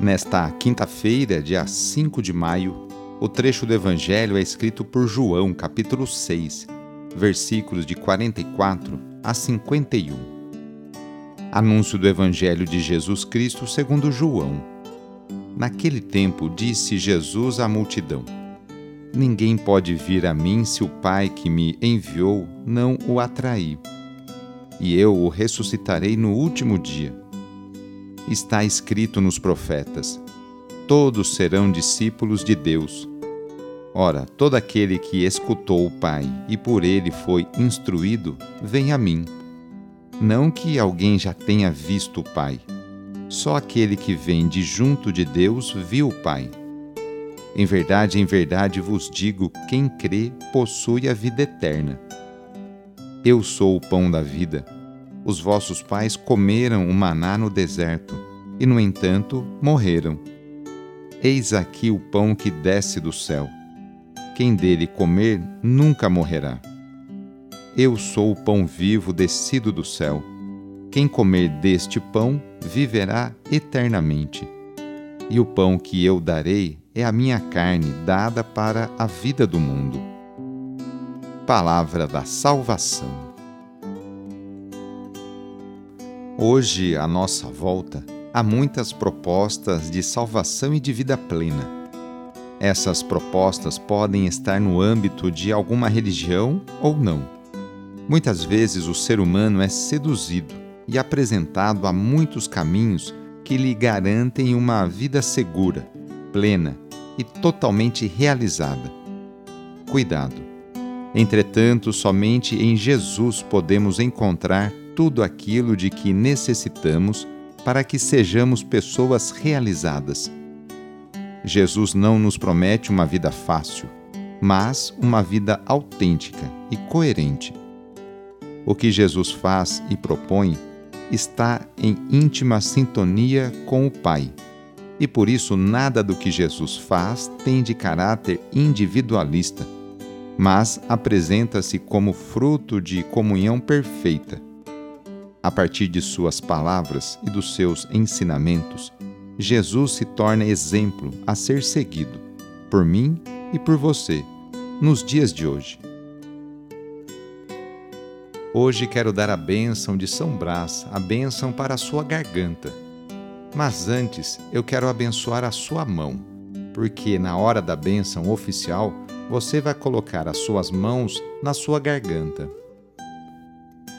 Nesta quinta-feira, dia 5 de maio, o trecho do Evangelho é escrito por João, capítulo 6, versículos de 44 a 51. Anúncio do Evangelho de Jesus Cristo segundo João. Naquele tempo disse Jesus à multidão: Ninguém pode vir a mim se o Pai que me enviou não o atrair. E eu o ressuscitarei no último dia está escrito nos profetas: Todos serão discípulos de Deus. Ora, todo aquele que escutou o Pai e por ele foi instruído, vem a mim. Não que alguém já tenha visto o Pai. Só aquele que vem de junto de Deus viu o Pai. Em verdade, em verdade vos digo: quem crê possui a vida eterna. Eu sou o pão da vida. Os vossos pais comeram o maná no deserto e, no entanto, morreram. Eis aqui o pão que desce do céu. Quem dele comer nunca morrerá. Eu sou o pão vivo descido do céu. Quem comer deste pão viverá eternamente. E o pão que eu darei é a minha carne dada para a vida do mundo. Palavra da Salvação. Hoje, à nossa volta, há muitas propostas de salvação e de vida plena. Essas propostas podem estar no âmbito de alguma religião ou não. Muitas vezes o ser humano é seduzido e apresentado a muitos caminhos que lhe garantem uma vida segura, plena e totalmente realizada. Cuidado! Entretanto, somente em Jesus podemos encontrar tudo aquilo de que necessitamos para que sejamos pessoas realizadas. Jesus não nos promete uma vida fácil, mas uma vida autêntica e coerente. O que Jesus faz e propõe está em íntima sintonia com o Pai, e por isso nada do que Jesus faz tem de caráter individualista, mas apresenta-se como fruto de comunhão perfeita a partir de suas palavras e dos seus ensinamentos, Jesus se torna exemplo a ser seguido por mim e por você nos dias de hoje. Hoje quero dar a bênção de São Brás, a bênção para a sua garganta. Mas antes eu quero abençoar a sua mão, porque na hora da bênção oficial você vai colocar as suas mãos na sua garganta.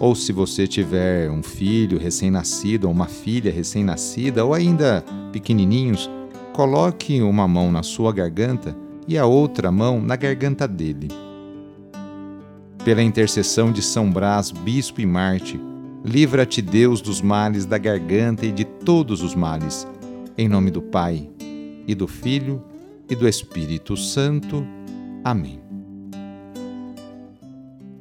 ou se você tiver um filho recém-nascido ou uma filha recém-nascida ou ainda pequenininhos, coloque uma mão na sua garganta e a outra mão na garganta dele. Pela intercessão de São Brás, bispo e Marte, livra-te Deus dos males da garganta e de todos os males. Em nome do Pai, e do Filho, e do Espírito Santo. Amém.